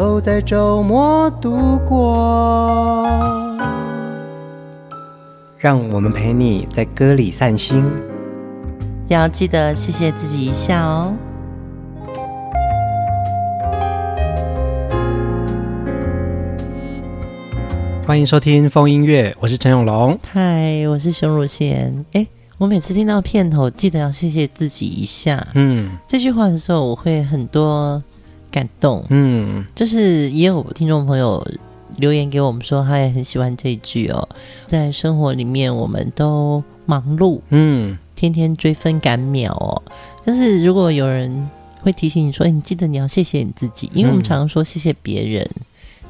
都在周末度过，让我们陪你在歌里散心，要记得谢谢自己一下哦。欢迎收听风音乐，我是陈永龙。嗨，我是熊汝贤。哎，我每次听到片头，记得要谢谢自己一下。嗯，这句话的时候，我会很多。感动，嗯，就是也有听众朋友留言给我们说，他也很喜欢这一句哦。在生活里面，我们都忙碌，嗯，天天追分赶秒哦。就是如果有人会提醒你说，哎，你记得你要谢谢你自己，因为我们常常说谢谢别人，嗯，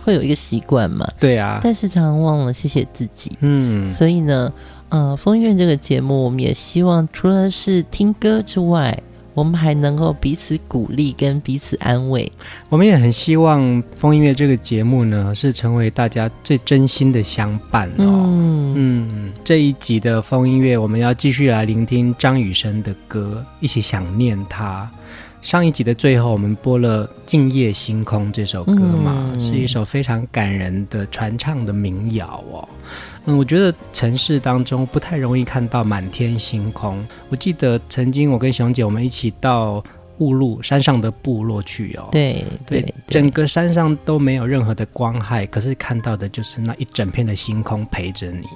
会有一个习惯嘛，对啊，但是常常忘了谢谢自己，嗯，所以呢，呃，疯音乐这个节目，我们也希望除了是听歌之外。我们还能够彼此鼓励跟彼此安慰。我们也很希望《风音乐》这个节目呢，是成为大家最真心的相伴哦。嗯，嗯，这一集的《风音乐》，我们要继续来聆听张雨生的歌，一起想念他。上一集的最后，我们播了《静夜星空》这首歌嘛，嗯、是一首非常感人的传唱的民谣哦。嗯，我觉得城市当中不太容易看到满天星空。我记得曾经我跟熊姐我们一起到雾路山上的部落去哦，对对，对，整个山上都没有任何的光害，可是看到的就是那一整片的星空陪着你。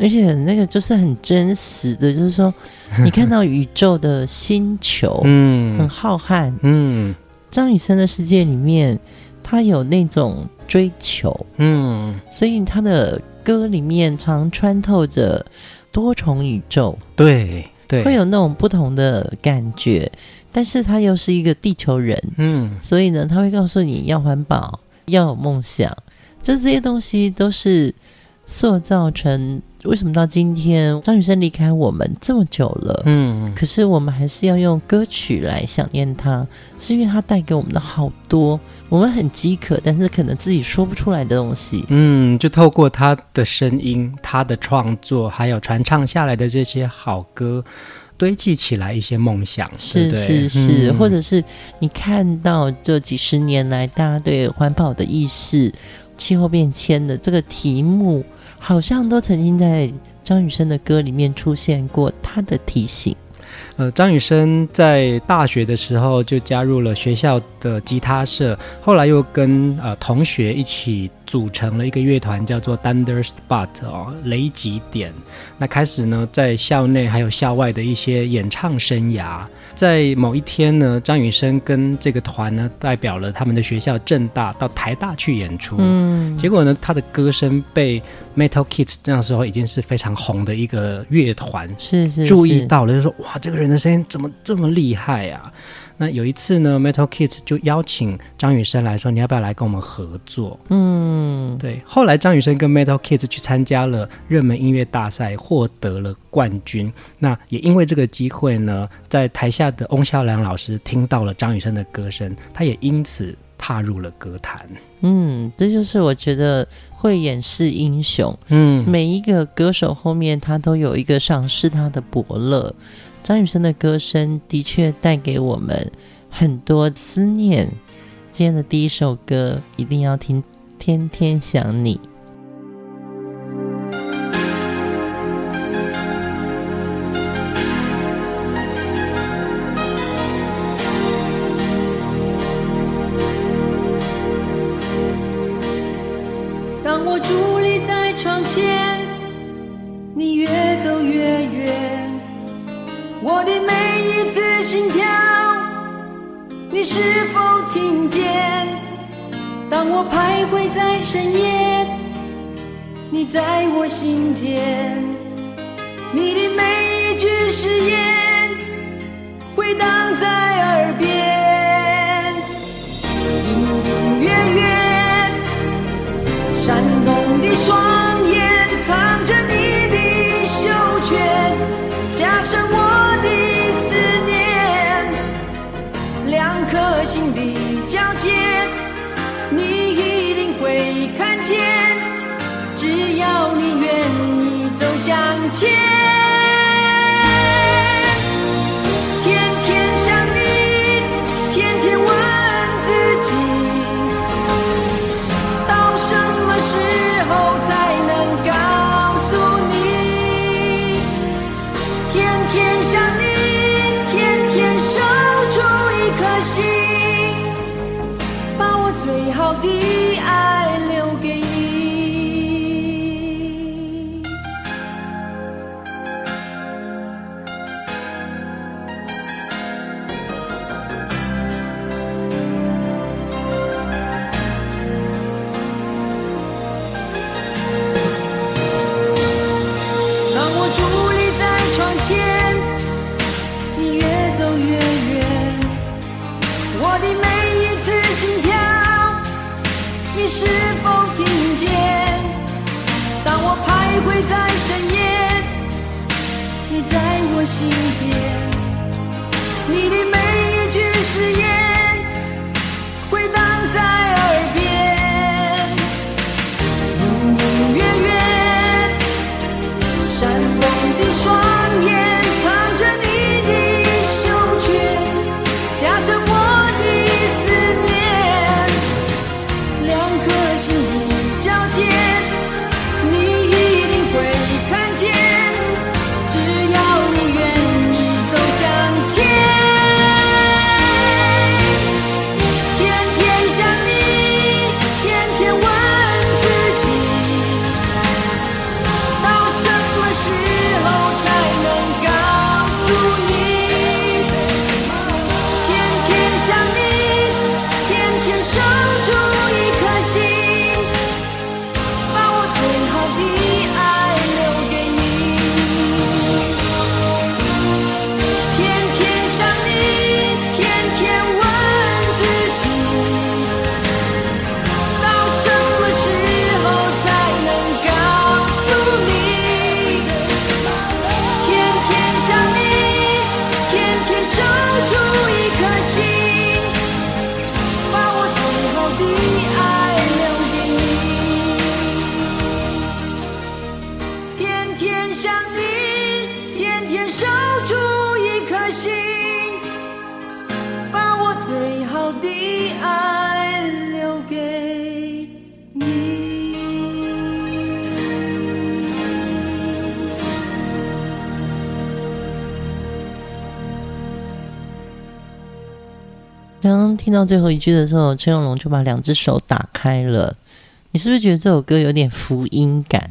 而且那个就是很真实的，就是说，你看到宇宙的星球，嗯，很浩瀚，嗯，张雨生的世界里面，他有那种追求，嗯，所以他的歌里面常穿透着多重宇宙，对对，会有那种不同的感觉，但是他又是一个地球人，嗯，所以呢，他会告诉你要环保，要有梦想，就这些东西都是塑造成。为什么到今天张雨生离开我们这么久了？嗯，可是我们还是要用歌曲来想念他，是因为他带给我们的好多，我们很饥渴，但是可能自己说不出来的东西。嗯，就透过他的声音、他的创作，还有传唱下来的这些好歌，堆积起来一些梦想。是是是，嗯、或者是你看到这几十年来大家对环保的意识、气候变迁的这个题目。好像都曾经在张雨生的歌里面出现过他的提醒。呃，张雨生在大学的时候就加入了学校的吉他社，后来又跟呃同学一起。组成了一个乐团，叫做 Thunder Spot 哦，雷击点。那开始呢，在校内还有校外的一些演唱生涯。在某一天呢，张雨生跟这个团呢，代表了他们的学校正大到台大去演出。嗯，结果呢，他的歌声被 Metal Kids 那时候已经是非常红的一个乐团是是注意到了，就说哇，这个人的声音怎么这么厉害啊？那有一次呢，Metal Kids 就邀请张雨生来说：“你要不要来跟我们合作？”嗯，对。后来张雨生跟 Metal Kids 去参加了热门音乐大赛，获得了冠军。那也因为这个机会呢，在台下的翁孝良老师听到了张雨生的歌声，他也因此踏入了歌坛。嗯，这就是我觉得慧眼是英雄。嗯，每一个歌手后面他都有一个赏识他的伯乐。张雨生的歌声的确带给我们很多思念。今天的第一首歌一定要听《天天想你》。心田。向前。到最后一句的时候，陈永龙就把两只手打开了。你是不是觉得这首歌有点福音感？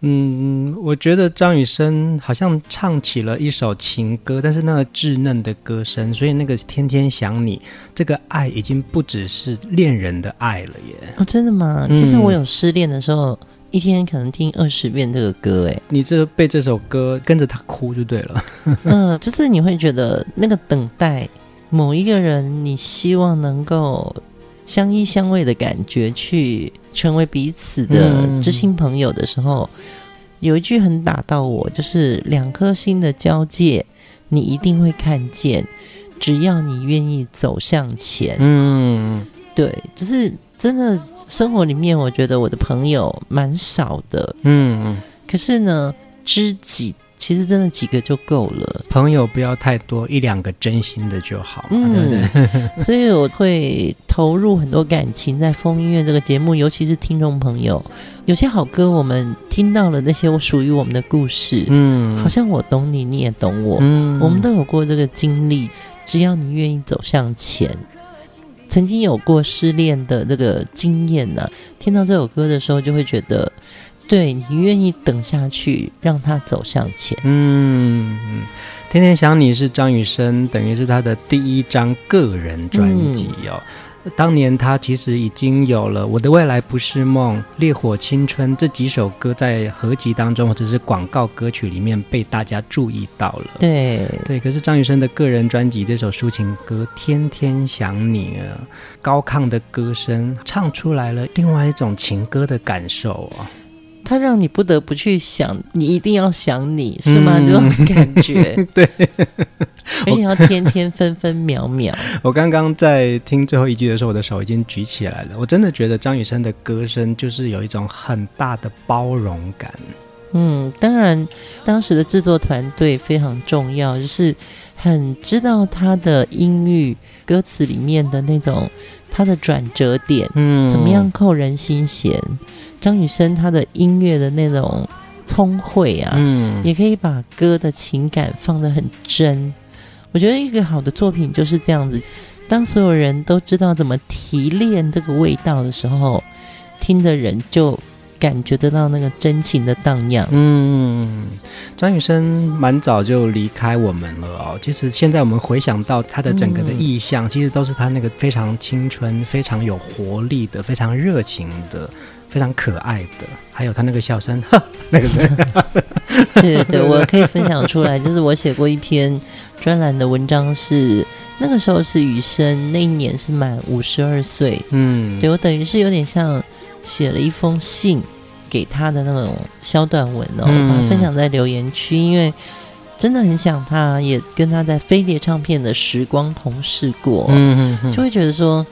嗯，我觉得张雨生好像唱起了一首情歌，但是那个稚嫩的歌声，所以那个天天想你，这个爱已经不只是恋人的爱了耶。哦，真的吗？其实我有失恋的时候，嗯、一天可能听二十遍这个歌，哎，你这被这首歌跟着他哭就对了。嗯，就是你会觉得那个等待。某一个人，你希望能够相依相偎的感觉，去成为彼此的知心朋友的时候，嗯、有一句很打到我，就是两颗心的交界，你一定会看见，只要你愿意走向前。嗯，对，就是真的生活里面，我觉得我的朋友蛮少的。嗯，可是呢，知己。其实真的几个就够了，朋友不要太多，一两个真心的就好。嗯，对对，所以我会投入很多感情在风音乐这个节目，尤其是听众朋友，有些好歌我们听到了那些我属于我们的故事，嗯，好像我懂你，你也懂我，嗯，我们都有过这个经历。只要你愿意走向前，曾经有过失恋的这个经验呢，听到这首歌的时候就会觉得。对，你愿意等下去，让他走向前。嗯，天天想你是张雨生，等于是他的第一张个人专辑哦。嗯、当年他其实已经有了《我的未来不是梦》《烈火青春》这几首歌在合集当中或者是广告歌曲里面被大家注意到了。对对，可是张雨生的个人专辑这首抒情歌《天天想你》啊，高亢的歌声唱出来了另外一种情歌的感受啊。他让你不得不去想，你一定要想你是吗？嗯、这种感觉，对，而且要天天分分秒秒。我刚刚在听最后一句的时候，我的手已经举起来了。我真的觉得张雨生的歌声就是有一种很大的包容感。嗯，当然，当时的制作团队非常重要，就是很知道他的音域、歌词里面的那种他的转折点，嗯，怎么样扣人心弦。张雨生他的音乐的那种聪慧啊，嗯，也可以把歌的情感放得很真。我觉得一个好的作品就是这样子，当所有人都知道怎么提炼这个味道的时候，听的人就感觉得到那个真情的荡漾。嗯，张雨生蛮早就离开我们了哦。其实现在我们回想到他的整个的意象，嗯，其实都是他那个非常青春、非常有活力的、非常热情的。非常可爱的，还有他那个笑声，那个声，对对对，我可以分享出来，就是我写过一篇专栏的文章是，是那个时候是雨生那一年是满五十二岁，嗯，对我等于是有点像写了一封信给他的那种小短文哦，嗯、把它分享在留言区，因为真的很想他，也跟他在飞碟唱片的时光同事过，嗯嗯，就会觉得说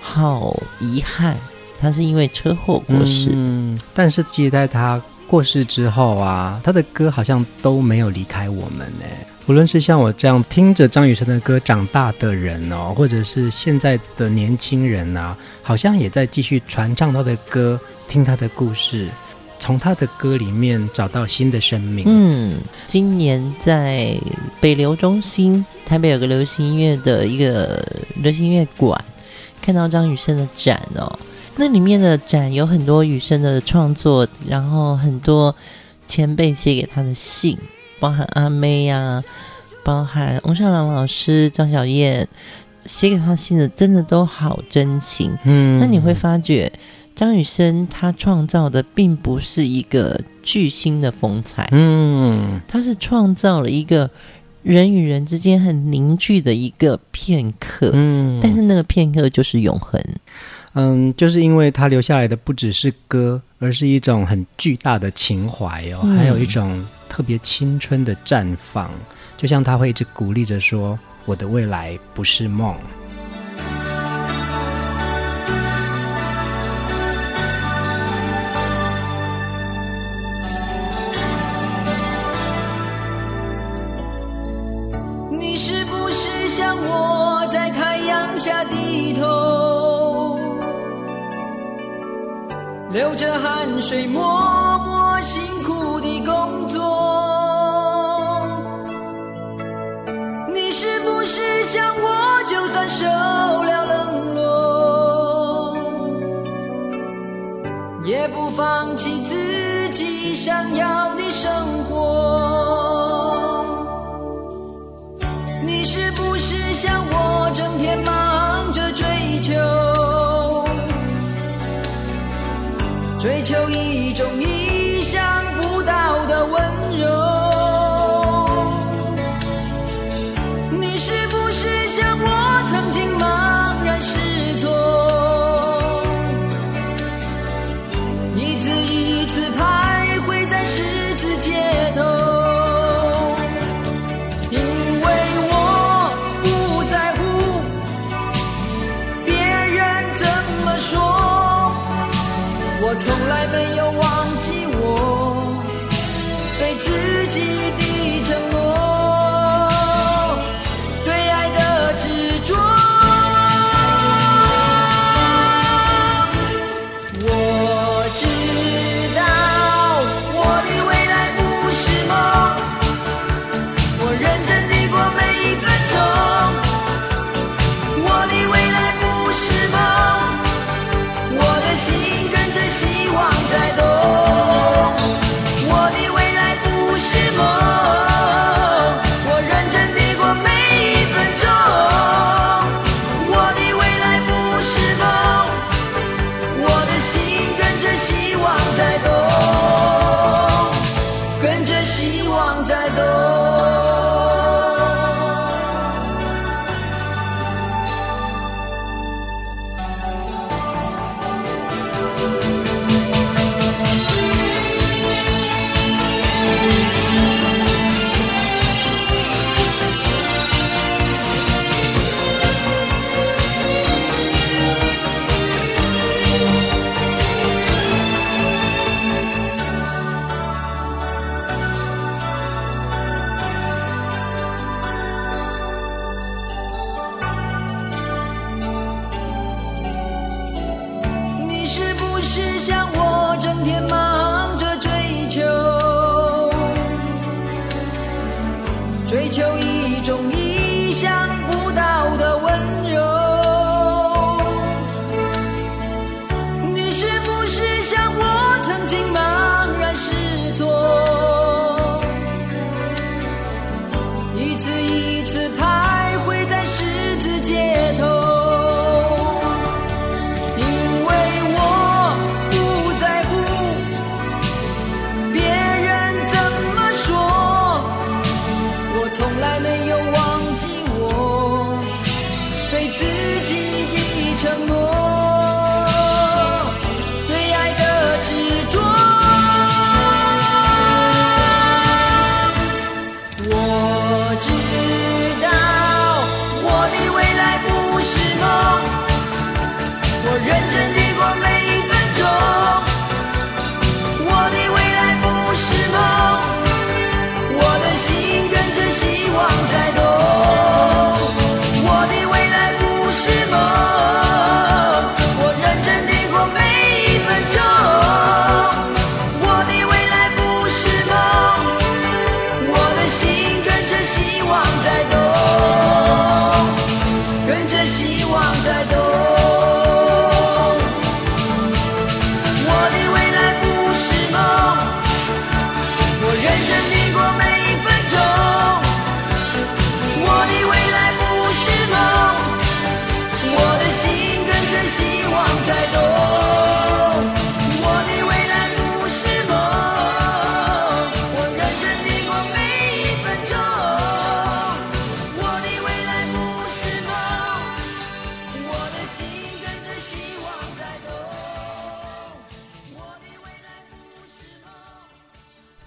好遗憾。他是因为车祸过世，嗯，但是记得在他过世之后啊，他的歌好像都没有离开我们呢。无论是像我这样听着张雨生的歌长大的人哦，或者是现在的年轻人啊，好像也在继续传唱他的歌，听他的故事，从他的歌里面找到新的生命。嗯，今年在北流中心，台北有个流行音乐的一个流行音乐馆，看到张雨生的展哦。那里面的展有很多雨生的创作，然后很多前辈写给他的信，包含阿妹呀、啊，包含翁少郎老师、张小燕写给他信的，真的都好真情。嗯，那你会发觉张雨生他创造的并不是一个巨星的风采，嗯，他是创造了一个人与人之间很凝聚的一个片刻，嗯，但是那个片刻就是永恒。嗯，就是因为他留下来的不只是歌，而是一种很巨大的情怀哦，嗯、还有一种特别青春的绽放。就像他会一直鼓励着说：“我的未来不是梦。”你是不是像我在太阳下低头？流着汗水，默默辛工作。你是不是想我，就算受了冷落，也不放弃自己想要的生活？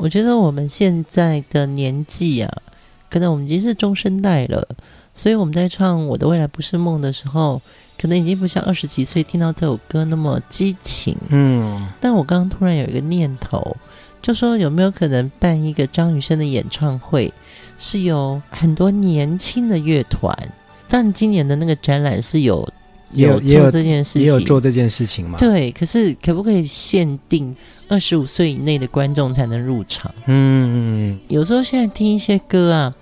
我觉得我们现在的年纪啊，可能我们已经是中生代了，所以我们在唱《我的未来不是梦》的时候，可能已经不像二十几岁听到这首歌那么激情。嗯，但我刚刚突然有一个念头，就说有没有可能办一个张雨生的演唱会，是有很多年轻的乐团？但今年的那个展览是有有做这件事情，也有做这件事情吗？对，可是可不可以限定？二十五岁以内的观众才能入场。嗯，有时候现在听一些歌啊，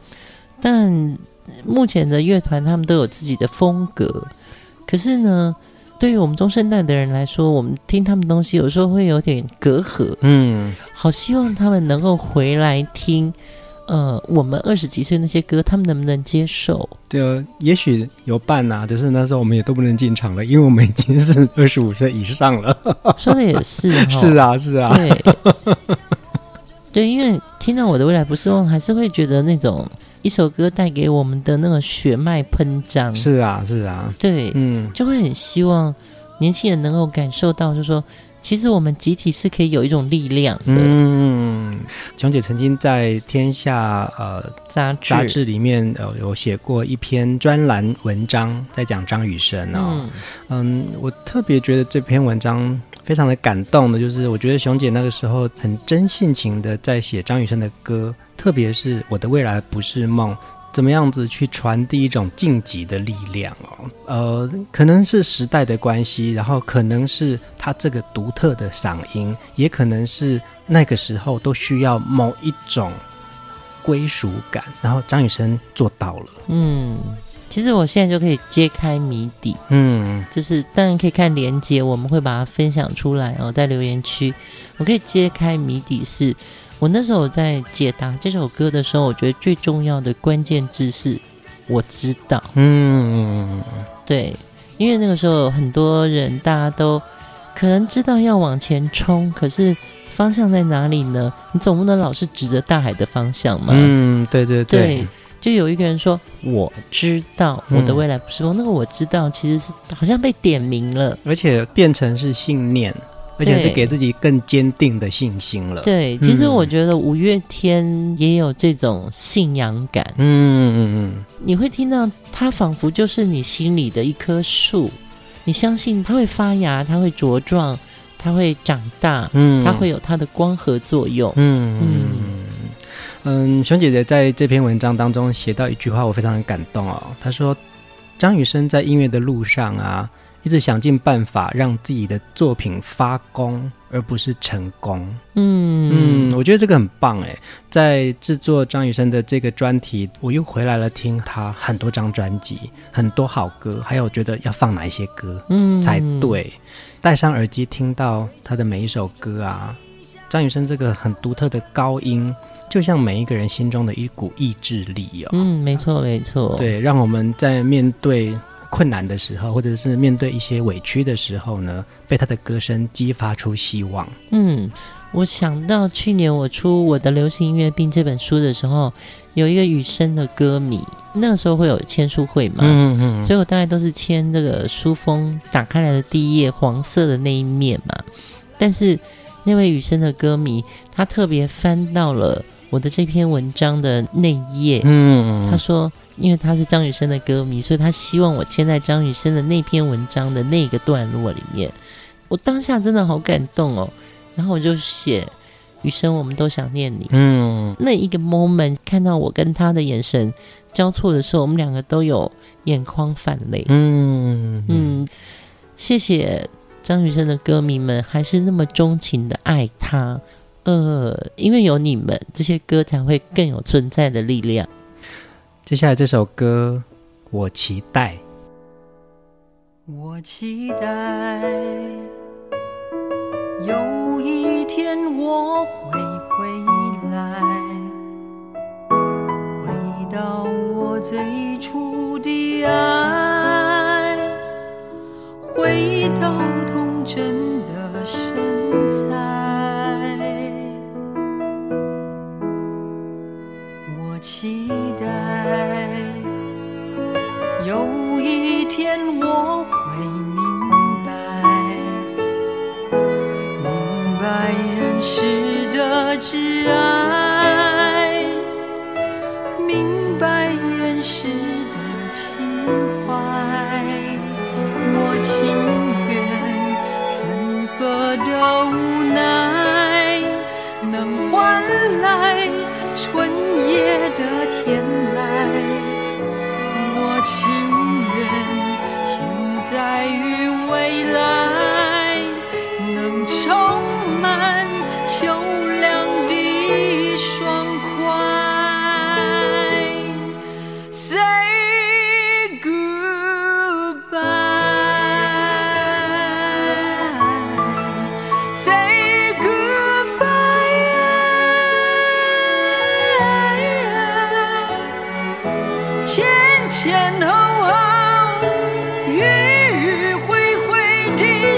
但目前的乐团他们都有自己的风格。可是呢，对于我们中生代的人来说，我们听他们东西有时候会有点隔阂。嗯，好希望他们能够回来听。呃，我们二十几岁那些歌，他们能不能接受？对，也许有伴呐、啊，只是那时候我们也都不能进场了，因为我们已经是二十五岁以上了。说的也是，是啊，是啊，对，对，因为听到我的未来不是梦，还是会觉得那种一首歌带给我们的那个血脉喷张。是啊，是啊，对，嗯，就会很希望年轻人能够感受到，就是说。其实我们集体是可以有一种力量的。嗯，琼姐曾经在《天下》呃杂志杂志里面呃有写过一篇专栏文章，在讲张雨生哦。嗯，嗯，我特别觉得这篇文章非常的感动的，就是我觉得熊姐那个时候很真性情的在写张雨生的歌，特别是《我的未来不是梦》。怎么样子去传递一种晋级的力量哦？呃，可能是时代的关系，然后可能是他这个独特的嗓音，也可能是那个时候都需要某一种归属感，然后张雨生做到了。嗯，其实我现在就可以揭开谜底。嗯，就是当然可以看连接，我们会把它分享出来哦，在留言区，我可以揭开谜底是。我那时候在解答这首歌的时候，我觉得最重要的关键字是“我知道”。嗯，对，因为那个时候很多人大家都可能知道要往前冲，可是方向在哪里呢？你总不能老是指着大海的方向嘛。嗯，对对对，对。就有一个人说：“我知道我的未来不是梦。”那个我知道其实是好像被点名了，而且变成是信念。而且是给自己更坚定的信心了。对，其实我觉得五月天也有这种信仰感。嗯嗯嗯，你会听到它仿佛就是你心里的一棵树，你相信它会发芽，它会茁壮，它会长大，嗯，它会有它的光合作用。嗯嗯嗯，熊姐姐在这篇文章当中写到一句话，我非常的感动哦。她说：“张雨生在音乐的路上啊。”一直想尽办法让自己的作品发光，而不是成功。嗯嗯，我觉得这个很棒哎。在制作张雨生的这个专题，我又回来了听他很多张专辑，很多好歌，还有觉得要放哪一些歌，嗯，才对。戴上耳机听到他的每一首歌啊，张雨生这个很独特的高音，就像每一个人心中的一股意志力哦。嗯，没错没错，对，让我们在面对。困难的时候，或者是面对一些委屈的时候呢，被他的歌声激发出希望。嗯，我想到去年我出《我的流行音乐病》这本书的时候，有一个雨生的歌迷，那个时候会有签书会嘛，嗯嗯，所以我大概都是签这个书封打开来的第一页黄色的那一面嘛。但是那位雨生的歌迷，他特别翻到了我的这篇文章的那一页，嗯，他说。因为他是张雨生的歌迷，所以他希望我签在张雨生的那篇文章的那个段落里面。我当下真的好感动哦，然后我就写雨生，我们都想念你。嗯，那一个 moment 看到我跟他的眼神交错的时候，我们两个都有眼眶泛泪。嗯嗯，谢谢张雨生的歌迷们，还是那么钟情的爱他。呃，因为有你们，这些歌才会更有存在的力量。接下来这首歌，我期待。我期待有一天我会回来，回到我最初的爱，是的前前后后迂迂回回地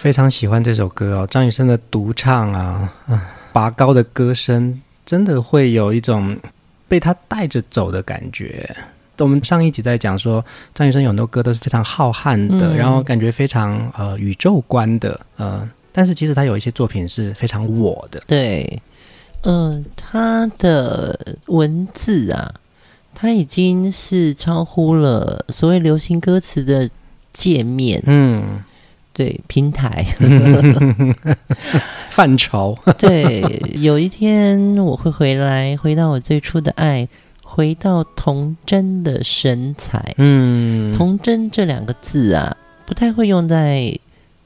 非常喜欢这首歌哦，张雨生的独唱啊，啊，拔高的歌声，真的会有一种被他带着走的感觉。我们上一集在讲说，张雨生有很多歌都是非常浩瀚的，嗯、然后感觉非常呃宇宙观的，呃，但是其实他有一些作品是非常我的。对，嗯、呃，他的文字啊，他已经是超乎了所谓流行歌词的界面。嗯，对，平台 范畴。对，有一天我会回来，回到我最初的爱。回到童真的神采，嗯，童真这两个字啊，不太会用在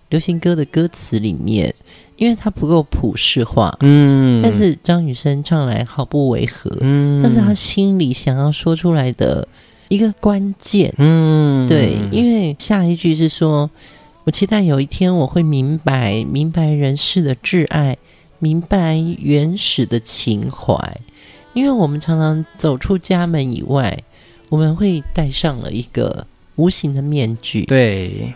流行歌的歌词里面，因为它不够普世化，嗯。但是张雨生唱来毫不违和，嗯，但是他心里想要说出来的一个关键，嗯，对，因为下一句是说，我期待有一天我会明白，明白人世的挚爱，明白原始的情怀。因为我们常常走出家门以外，我们会戴上了一个无形的面具。对，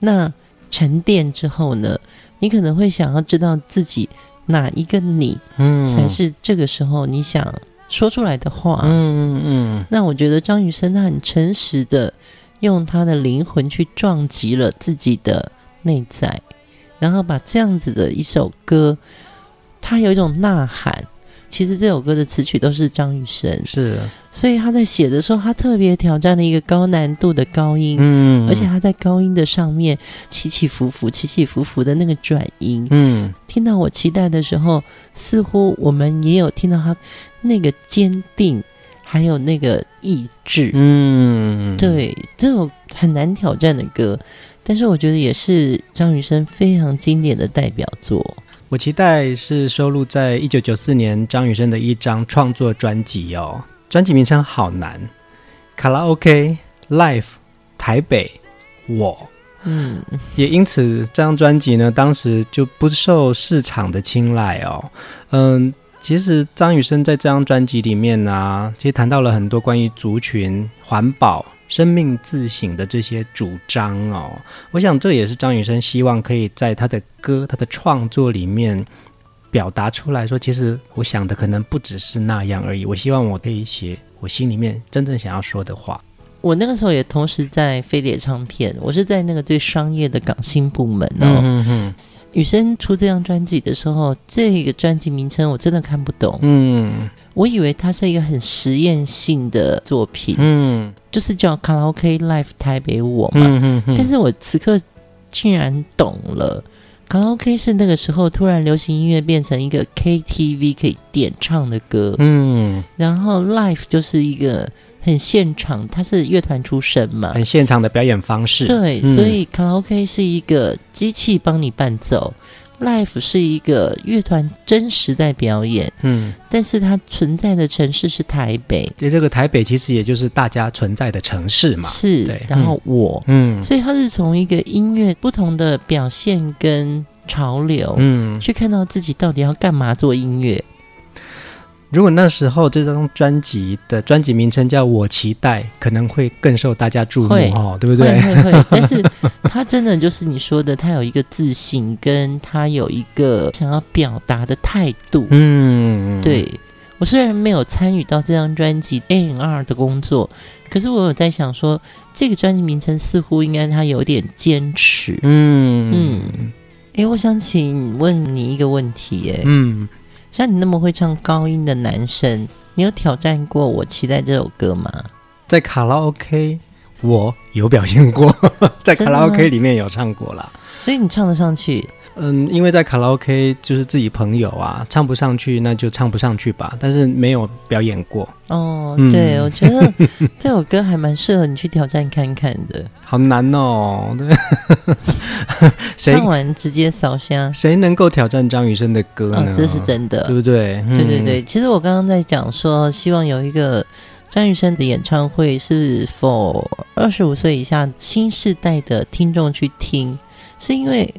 那沉淀之后呢？你可能会想要知道自己哪一个你，嗯，才是这个时候你想说出来的话。嗯嗯嗯。那我觉得张雨生他很诚实的用他的灵魂去撞击了自己的内在，然后把这样子的一首歌，他有一种呐喊。其实这首歌的词曲都是张雨生，是，所以他在写的时候，他特别挑战了一个高难度的高音，嗯，而且他在高音的上面起起伏伏、起起伏伏的那个转音，嗯，听到我期待的时候，似乎我们也有听到他那个坚定，还有那个意志，嗯，对，这种很难挑战的歌，但是我觉得也是张雨生非常经典的代表作。我期待是收录在一九九四年张雨生的一张创作专辑哦，专辑名称好难，卡拉 OK Life，台北我，嗯，也因此这张专辑呢，当时就不受市场的青睐哦，嗯，其实张雨生在这张专辑里面呢、啊，其实谈到了很多关于族群环保。生命自省的这些主张哦，我想这也是张雨生希望可以在他的歌、他的创作里面表达出来说，其实我想的可能不只是那样而已。我希望我可以写我心里面真正想要说的话。我那个时候也同时在飞碟唱片，我是在那个最商业的港星部门哦。嗯哼。雨生出这张专辑的时候，这个专辑名称我真的看不懂。嗯，我以为它是一个很实验性的作品。嗯，就是叫卡拉 OK Live 台北我嘛。嗯嗯嗯。但是我此刻竟然懂了，卡拉 OK 是那个时候突然流行音乐变成一个 KTV 可以点唱的歌。嗯，然后 Live 就是一个。很现场，他是乐团出身嘛，很现场的表演方式。对，嗯、所以卡拉 OK 是一个机器帮你伴奏，Live 是一个乐团真实在表演。嗯，但是它存在的城市是台北，对，这个台北其实也就是大家存在的城市嘛。是，对然后我，嗯，所以它是从一个音乐不同的表现跟潮流，嗯，去看到自己到底要干嘛做音乐。如果那时候这张专辑的专辑名称叫我期待，可能会更受大家注目哦，对不对？会会会。但是他真的就是你说的，他有一个自信，跟他有一个想要表达的态度。嗯，对。我虽然没有参与到这张专辑 A&R 的工作，可是我有在想说，这个专辑名称似乎应该他有点坚持。嗯嗯。哎，我想请问你一个问题，哎，嗯。像你那么会唱高音的男生，你有挑战过我期待这首歌吗？在卡拉 OK，我有表现过，在卡拉 OK 里面有唱过啦。所以你唱得上去？嗯，因为在卡拉 OK 就是自己朋友啊，唱不上去那就唱不上去吧。但是没有表演过哦。对，嗯、我觉得 这首歌还蛮适合你去挑战看看的。好难哦，对。唱完直接扫香。谁能够挑战张雨生的歌呢？哦，这是真的，对不对？对对对。其实我刚刚在讲说，希望有一个张雨生的演唱会是 for 二十五岁以下新世代的听众去听，是因为。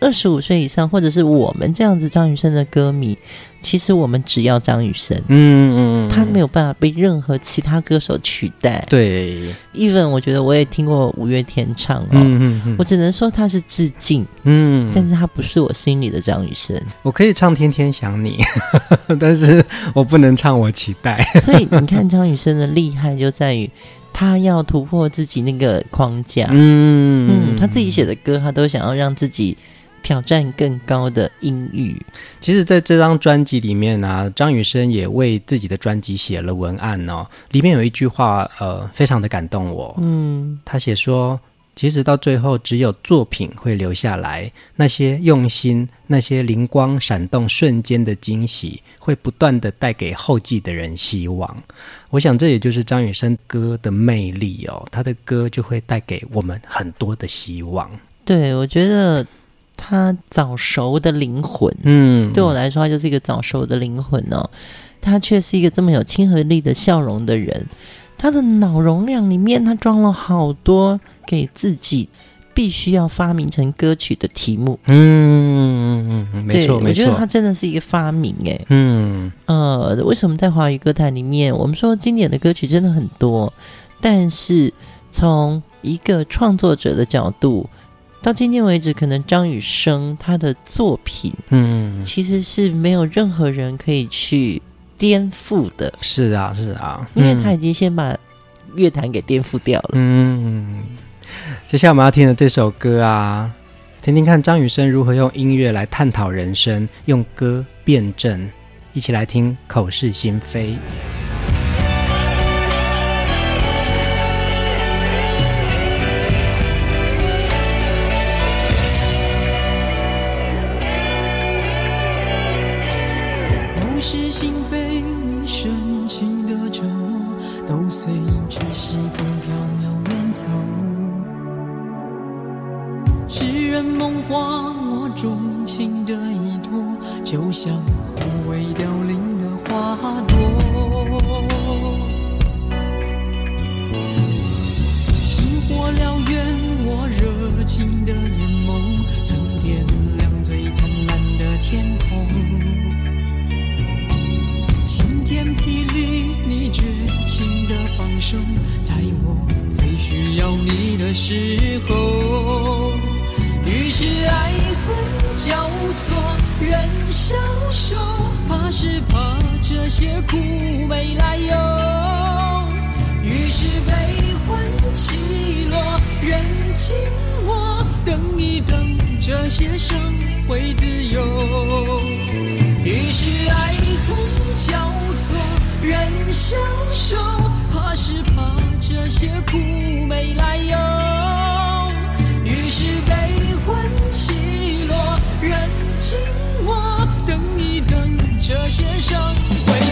二十五岁以上，或者是我们这样子张雨生的歌迷，其实我们只要张雨生，嗯嗯嗯，他没有办法被任何其他歌手取代。对，even 我觉得我也听过五月天唱哦，嗯嗯嗯，我只能说他是致敬，嗯，但是他不是我心里的张雨生。我可以唱《天天想你》，但是我不能唱《我期待》。所以你看张雨生的厉害就在于他要突破自己那个框架，嗯嗯，他自己写的歌，他都想要让自己。挑战更高的音域。其实，在这张专辑里面呢、啊，张雨生也为自己的专辑写了文案哦。里面有一句话，呃，非常的感动我。嗯，他写说，其实到最后，只有作品会留下来，那些用心、那些灵光闪动瞬间的惊喜，会不断的带给后继的人希望。我想，这也就是张雨生歌的魅力哦。他的歌就会带给我们很多的希望。对，我觉得。他早熟的灵魂，嗯，对我来说，他就是一个早熟的灵魂哦。他却是一个这么有亲和力的笑容的人。他的脑容量里面，他装了好多给自己必须要发明成歌曲的题目。嗯没错没错，我觉得他真的是一个发明哎。嗯呃，为什么在华语歌坛里面，我们说经典的歌曲真的很多，但是从一个创作者的角度。到今天为止，可能张雨生他的作品，嗯，其实是没有任何人可以去颠覆的。是啊，是啊，因为他已经先把乐坛给颠覆掉了。嗯，接下来我们要听的这首歌啊，听听看张雨生如何用音乐来探讨人生，用歌辩证，一起来听《口是心非》。这些伤会自由。于是爱恨交错人消瘦怕是怕这些苦没来由。于是悲欢起落人静默等一等这些伤会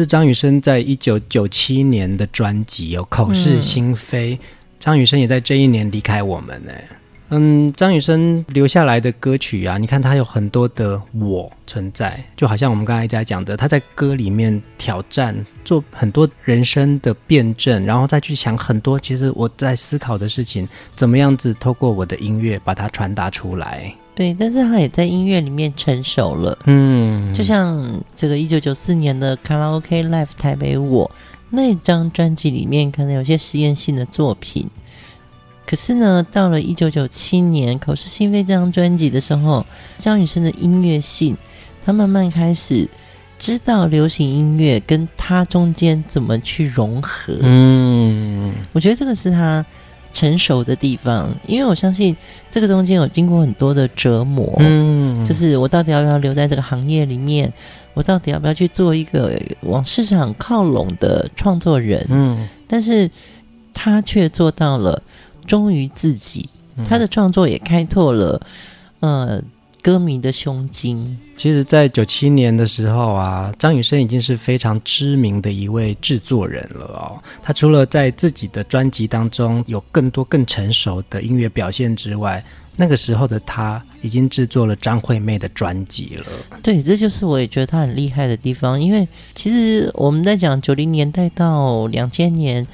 是张雨生在一九九七年的专辑，有《口是心非》。张雨生也在这一年离开我们呢。嗯，张雨生留下来的歌曲啊，你看他有很多的我存在，就好像我们刚才在讲的，他在歌里面挑战，做很多人生的辩证，然后再去想很多其实我在思考的事情，怎么样子透过我的音乐把它传达出来。对，但是他也在音乐里面成熟了。嗯，就像这个一九九四年的卡拉 OK Live 台北我那张专辑里面，可能有些实验性的作品。可是呢，到了一九九七年《口是心非》这张专辑的时候，张雨生的音乐性，他慢慢开始知道流行音乐跟他中间怎么去融合。嗯，我觉得这个是他成熟的地方，因为我相信这个中间有经过很多的折磨。嗯，就是我到底要不要留在这个行业里面？我到底要不要去做一个往市场靠拢的创作人？嗯，但是他却做到了。忠于自己，他的创作也开拓了，呃，歌迷的胸襟。其实，在九七年的时候啊，张雨生已经是非常知名的一位制作人了哦。他除了在自己的专辑当中有更多更成熟的音乐表现之外，那个时候的他已经制作了张惠妹的专辑了。对，这就是我也觉得他很厉害的地方。因为其实我们在讲九零年代到两千年。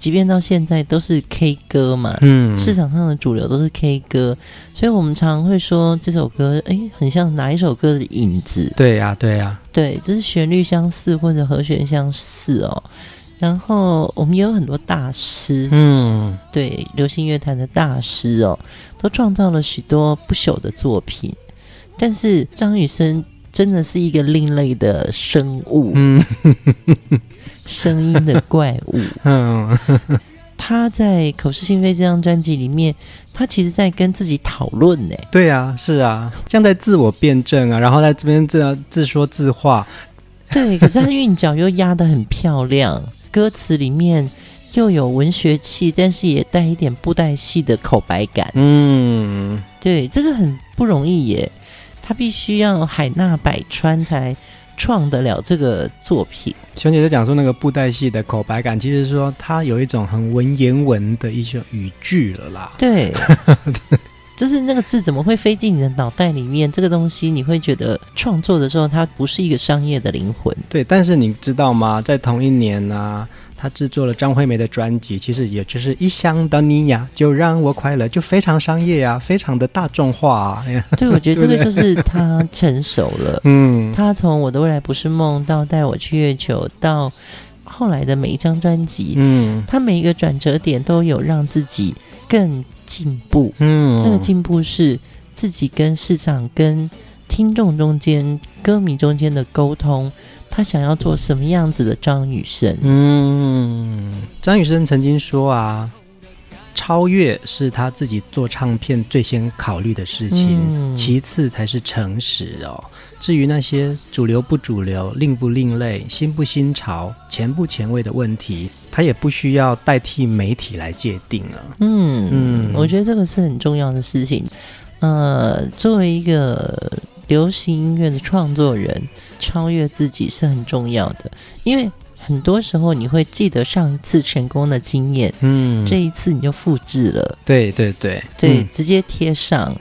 即便到现在都是 K 歌嘛，嗯，市场上的主流都是 K 歌，所以我们常常会说这首歌，哎、欸，很像哪一首歌的影子？对呀、啊，对呀、啊，对，就是旋律相似或者和弦相似哦。然后我们也有很多大师，嗯，对，流行乐坛的大师哦，都创造了许多不朽的作品。但是张雨生真的是一个另类的生物，嗯。声音的怪物，嗯，他在《口是心非》这张专辑里面，他其实在跟自己讨论呢。对啊，是啊，像在自我辩证啊，然后在这边这样自说自话。对，可是他韵脚又压得很漂亮，歌词里面又有文学气，但是也带一点布袋戏的口白感。嗯，对，这个很不容易耶，他必须要海纳百川才。创得了这个作品，熊姐在讲说那个布袋戏的口白感，其实说它有一种很文言文的一些语句了啦。对，就是那个字怎么会飞进你的脑袋里面？这个东西你会觉得创作的时候，它不是一个商业的灵魂。对，但是你知道吗？在同一年呢、啊。他制作了张惠妹的专辑，其实也就是一想到你呀，就让我快乐，就非常商业呀，非常的大众化啊。对，我觉得这个就是他成熟了。嗯，他从我的未来不是梦到带我去月球，到后来的每一张专辑，嗯，他每一个转折点都有让自己更进步。嗯，那个进步是自己跟市场、跟听众中间、歌迷中间的沟通。他想要做什么样子的张雨生？嗯，张雨生曾经说啊，超越是他自己做唱片最先考虑的事情，嗯、其次才是诚实哦。至于那些主流不主流、另不另类、新不新潮、前不前卫的问题，他也不需要代替媒体来界定了。嗯嗯，我觉得这个是很重要的事情。呃，作为一个流行音乐的创作人。超越自己是很重要的，因为很多时候你会记得上一次成功的经验，嗯，这一次你就复制了，对对对。对，直接贴上，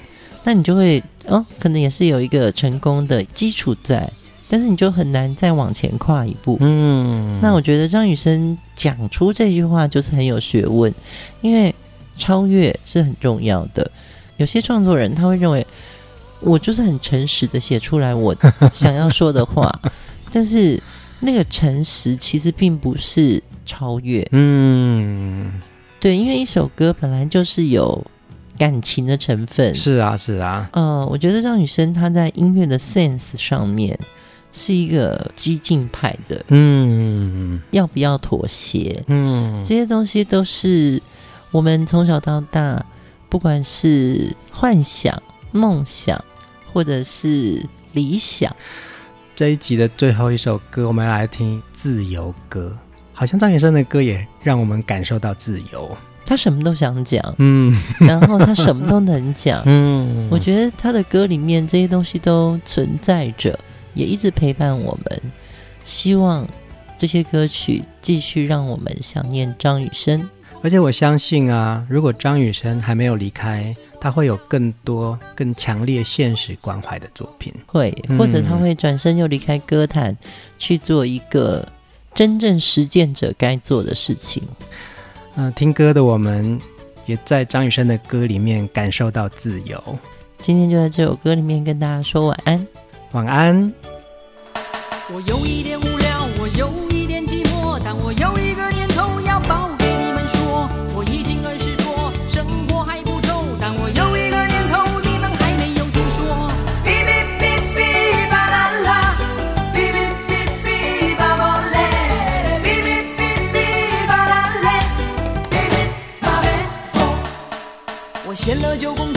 那你就会哦，可能也是有一个成功的基础在，但是你就很难再往前跨一步，嗯，那我觉得张雨生讲出这句话就是很有学问，因为超越是很重要的，有些创作人他会认为。我就是很诚实的写出来我 想要说的话，但是那个诚实其实并不是超越。嗯，对，因为一首歌本来就是有感情的成分。是啊，是啊。呃，我觉得张雨生他在音乐的 sense 上面是一个激进派的。嗯，要不要妥协？嗯，这些东西都是我们从小到大，不管是幻想。梦想，或者是理想。这一集的最后一首歌，我们来听《自由歌》。好像张雨生的歌也让我们感受到自由。他什么都想讲，嗯，然后他什么都能讲，嗯。我觉得他的歌里面这些东西都存在着，也一直陪伴我们。希望这些歌曲继续让我们想念张雨生。而且我相信啊，如果张雨生还没有离开，他会有更多更强烈现实关怀的作品。会，或者他会转身又离开歌坛，去做一个真正实践者该做的事情。嗯、呃，听歌的我们也在张雨生的歌里面感受到自由。今天就在这首歌里面跟大家说晚安，晚安。我有一点无聊，见了就工